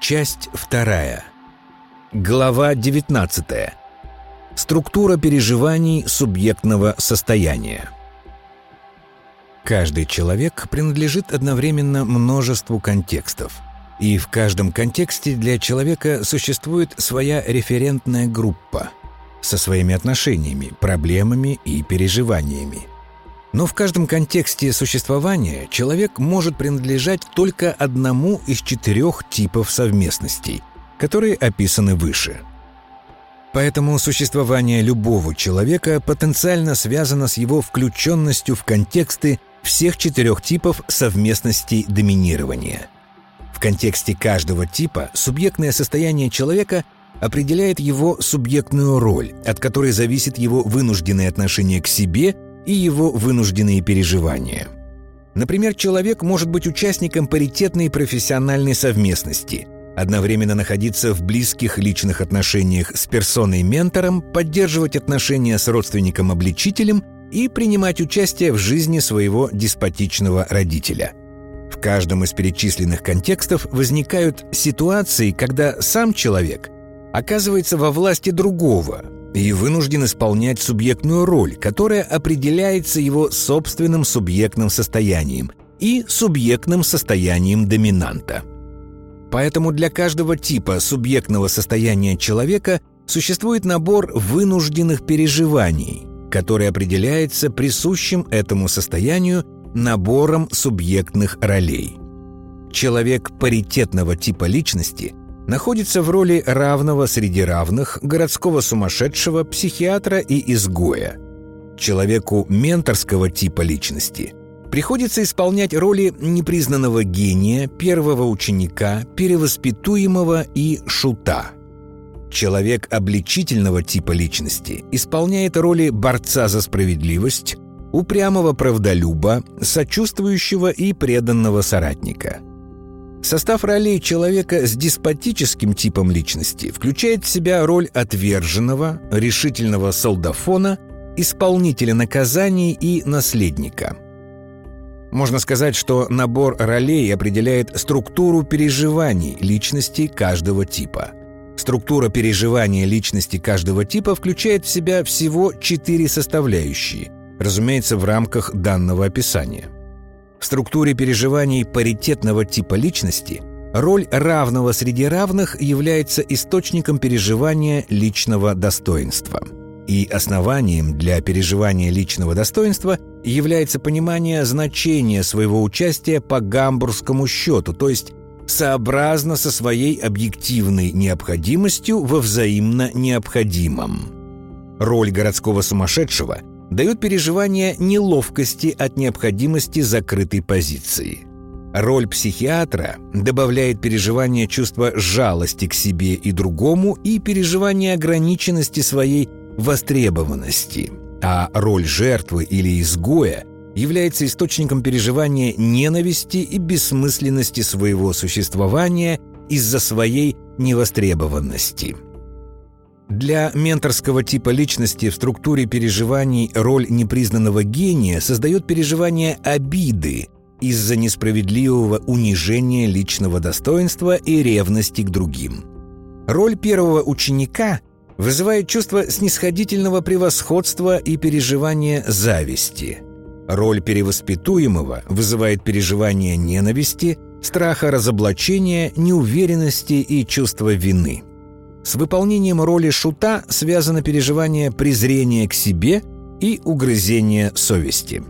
Часть вторая. Глава 19. Структура переживаний субъектного состояния. Каждый человек принадлежит одновременно множеству контекстов. И в каждом контексте для человека существует своя референтная группа со своими отношениями, проблемами и переживаниями. Но в каждом контексте существования человек может принадлежать только одному из четырех типов совместностей, которые описаны выше. Поэтому существование любого человека потенциально связано с его включенностью в контексты всех четырех типов совместностей доминирования. В контексте каждого типа субъектное состояние человека определяет его субъектную роль, от которой зависит его вынужденное отношение к себе – и его вынужденные переживания. Например, человек может быть участником паритетной профессиональной совместности, одновременно находиться в близких личных отношениях с персоной-ментором, поддерживать отношения с родственником-обличителем и принимать участие в жизни своего деспотичного родителя. В каждом из перечисленных контекстов возникают ситуации, когда сам человек оказывается во власти другого, и вынужден исполнять субъектную роль, которая определяется его собственным субъектным состоянием и субъектным состоянием доминанта. Поэтому для каждого типа субъектного состояния человека существует набор вынужденных переживаний, который определяется присущим этому состоянию набором субъектных ролей. Человек паритетного типа личности находится в роли равного среди равных городского сумасшедшего, психиатра и изгоя. Человеку менторского типа личности приходится исполнять роли непризнанного гения, первого ученика, перевоспитуемого и шута. Человек обличительного типа личности исполняет роли борца за справедливость, упрямого правдолюба, сочувствующего и преданного соратника – Состав ролей человека с деспотическим типом личности включает в себя роль отверженного, решительного солдафона, исполнителя наказаний и наследника. Можно сказать, что набор ролей определяет структуру переживаний личности каждого типа. Структура переживания личности каждого типа включает в себя всего четыре составляющие, разумеется, в рамках данного описания – в структуре переживаний паритетного типа личности роль равного среди равных является источником переживания личного достоинства. И основанием для переживания личного достоинства является понимание значения своего участия по гамбургскому счету, то есть сообразно со своей объективной необходимостью во взаимно необходимом. Роль городского сумасшедшего дает переживание неловкости от необходимости закрытой позиции. Роль психиатра добавляет переживание чувства жалости к себе и другому и переживание ограниченности своей востребованности. А роль жертвы или изгоя является источником переживания ненависти и бессмысленности своего существования из-за своей невостребованности – для менторского типа личности в структуре переживаний роль непризнанного гения создает переживание обиды из-за несправедливого унижения личного достоинства и ревности к другим. Роль первого ученика вызывает чувство снисходительного превосходства и переживание зависти. Роль перевоспитуемого вызывает переживание ненависти, страха разоблачения, неуверенности и чувства вины – с выполнением роли шута связано переживание презрения к себе и угрызение совести.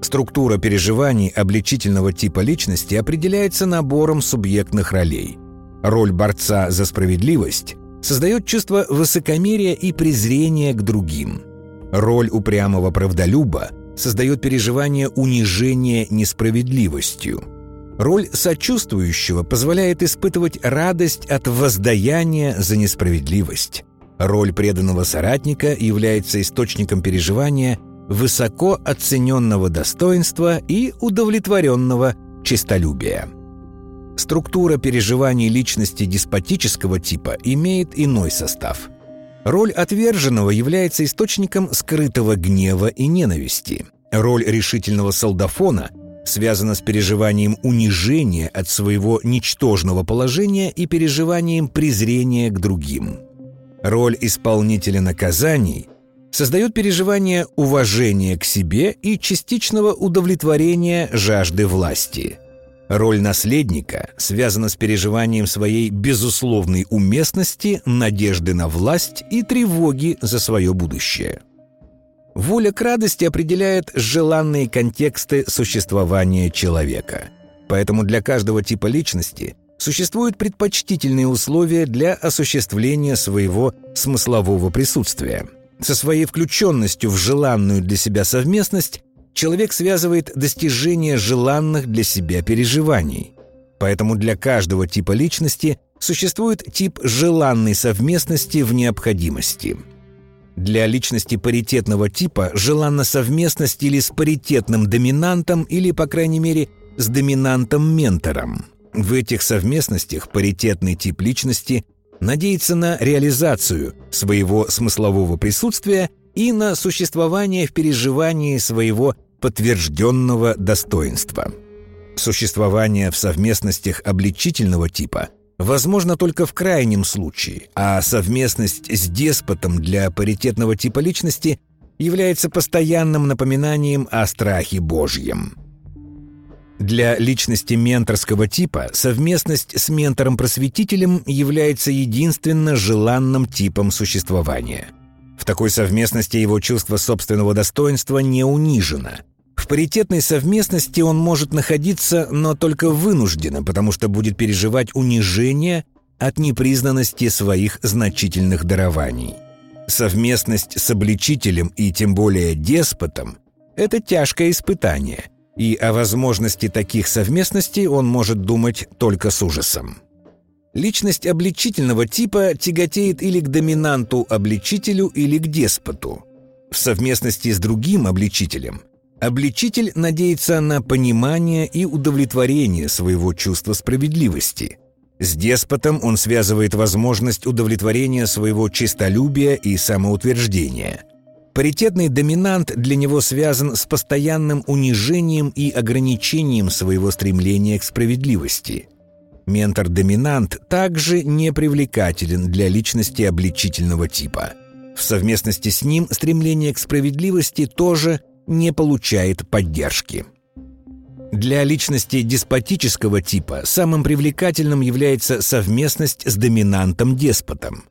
Структура переживаний обличительного типа личности определяется набором субъектных ролей. Роль борца за справедливость создает чувство высокомерия и презрения к другим. Роль упрямого правдолюба создает переживание унижения несправедливостью – Роль сочувствующего позволяет испытывать радость от воздаяния за несправедливость. Роль преданного соратника является источником переживания высоко оцененного достоинства и удовлетворенного честолюбия. Структура переживаний личности деспотического типа имеет иной состав. Роль отверженного является источником скрытого гнева и ненависти. Роль решительного солдафона – связана с переживанием унижения от своего ничтожного положения и переживанием презрения к другим. Роль исполнителя наказаний создает переживание уважения к себе и частичного удовлетворения жажды власти. Роль наследника связана с переживанием своей безусловной уместности, надежды на власть и тревоги за свое будущее. Воля к радости определяет желанные контексты существования человека. Поэтому для каждого типа личности существуют предпочтительные условия для осуществления своего смыслового присутствия. Со своей включенностью в желанную для себя совместность человек связывает достижение желанных для себя переживаний. Поэтому для каждого типа личности существует тип желанной совместности в необходимости – для личности паритетного типа желанна совместность или с паритетным доминантом, или, по крайней мере, с доминантом-ментором. В этих совместностях паритетный тип личности надеется на реализацию своего смыслового присутствия и на существование в переживании своего подтвержденного достоинства. Существование в совместностях обличительного типа – возможно только в крайнем случае, а совместность с деспотом для паритетного типа личности является постоянным напоминанием о страхе Божьем. Для личности менторского типа совместность с ментором-просветителем является единственно желанным типом существования. В такой совместности его чувство собственного достоинства не унижено – в паритетной совместности он может находиться, но только вынужденно, потому что будет переживать унижение от непризнанности своих значительных дарований. Совместность с обличителем и тем более деспотом – это тяжкое испытание, и о возможности таких совместностей он может думать только с ужасом. Личность обличительного типа тяготеет или к доминанту-обличителю, или к деспоту. В совместности с другим обличителем – Обличитель надеется на понимание и удовлетворение своего чувства справедливости. С деспотом он связывает возможность удовлетворения своего честолюбия и самоутверждения. Паритетный доминант для него связан с постоянным унижением и ограничением своего стремления к справедливости. Ментор-доминант также непривлекателен для личности обличительного типа. В совместности с ним стремление к справедливости тоже – не получает поддержки. Для личности деспотического типа самым привлекательным является совместность с доминантом-деспотом.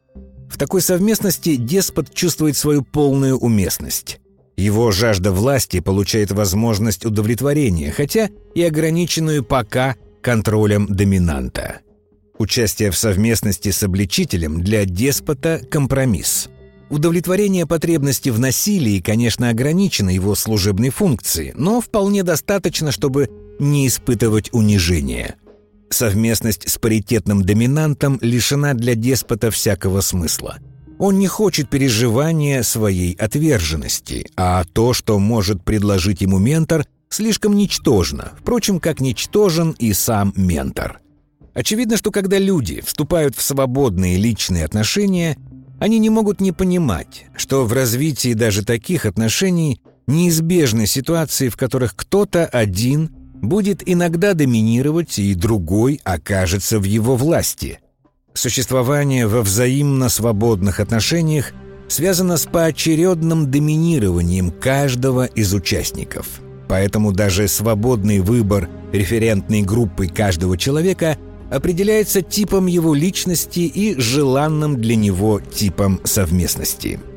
В такой совместности деспот чувствует свою полную уместность. Его жажда власти получает возможность удовлетворения, хотя и ограниченную пока контролем доминанта. Участие в совместности с обличителем для деспота – компромисс – Удовлетворение потребности в насилии, конечно, ограничено его служебной функцией, но вполне достаточно, чтобы не испытывать унижения. Совместность с паритетным доминантом лишена для деспота всякого смысла. Он не хочет переживания своей отверженности, а то, что может предложить ему ментор, слишком ничтожно, впрочем, как ничтожен и сам ментор. Очевидно, что когда люди вступают в свободные личные отношения – они не могут не понимать, что в развитии даже таких отношений неизбежны ситуации, в которых кто-то один будет иногда доминировать, и другой окажется в его власти. Существование во взаимно свободных отношениях связано с поочередным доминированием каждого из участников. Поэтому даже свободный выбор референтной группы каждого человека – определяется типом его личности и желанным для него типом совместности –